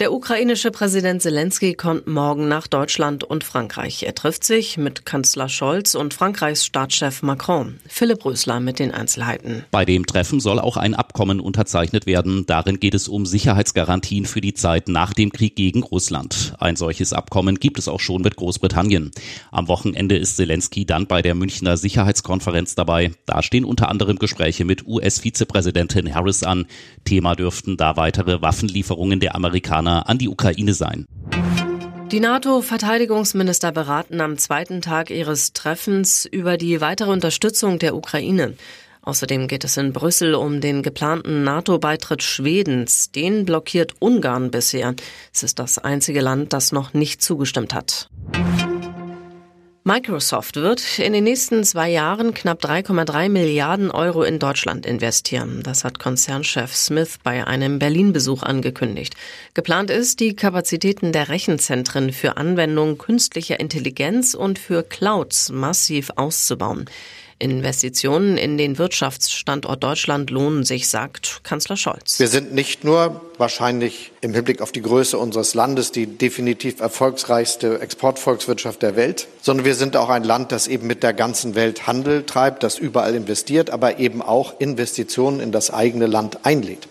Der ukrainische Präsident Zelensky kommt morgen nach Deutschland und Frankreich. Er trifft sich mit Kanzler Scholz und Frankreichs Staatschef Macron. Philipp Rösler mit den Einzelheiten. Bei dem Treffen soll auch ein Abkommen unterzeichnet werden. Darin geht es um Sicherheitsgarantien für die Zeit nach dem Krieg gegen Russland. Ein solches Abkommen gibt es auch schon mit Großbritannien. Am Wochenende ist Zelensky dann bei der Münchner Sicherheitskonferenz dabei. Da stehen unter anderem Gespräche mit US-Vizepräsidentin Harris an. Thema dürften da weitere Waffenlieferungen der Amerikaner Amerikaner an die Ukraine sein. Die NATO-Verteidigungsminister beraten am zweiten Tag ihres Treffens über die weitere Unterstützung der Ukraine. Außerdem geht es in Brüssel um den geplanten NATO-Beitritt Schwedens. Den blockiert Ungarn bisher. Es ist das einzige Land, das noch nicht zugestimmt hat. Microsoft wird in den nächsten zwei Jahren knapp 3,3 Milliarden Euro in Deutschland investieren. Das hat Konzernchef Smith bei einem Berlin-Besuch angekündigt. Geplant ist, die Kapazitäten der Rechenzentren für Anwendung künstlicher Intelligenz und für Clouds massiv auszubauen. Investitionen in den Wirtschaftsstandort Deutschland lohnen sich, sagt Kanzler Scholz. Wir sind nicht nur wahrscheinlich im Hinblick auf die Größe unseres Landes die definitiv erfolgsreichste Exportvolkswirtschaft der Welt, sondern wir sind auch ein Land, das eben mit der ganzen Welt Handel treibt, das überall investiert, aber eben auch Investitionen in das eigene Land einlädt.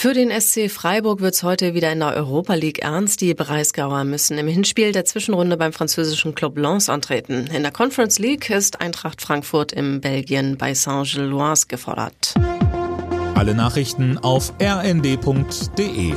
Für den SC Freiburg wird es heute wieder in der Europa League ernst. Die Breisgauer müssen im Hinspiel der Zwischenrunde beim französischen Club Lens antreten. In der Conference League ist Eintracht Frankfurt im Belgien bei Saint-Gilloise gefordert. Alle Nachrichten auf rnd.de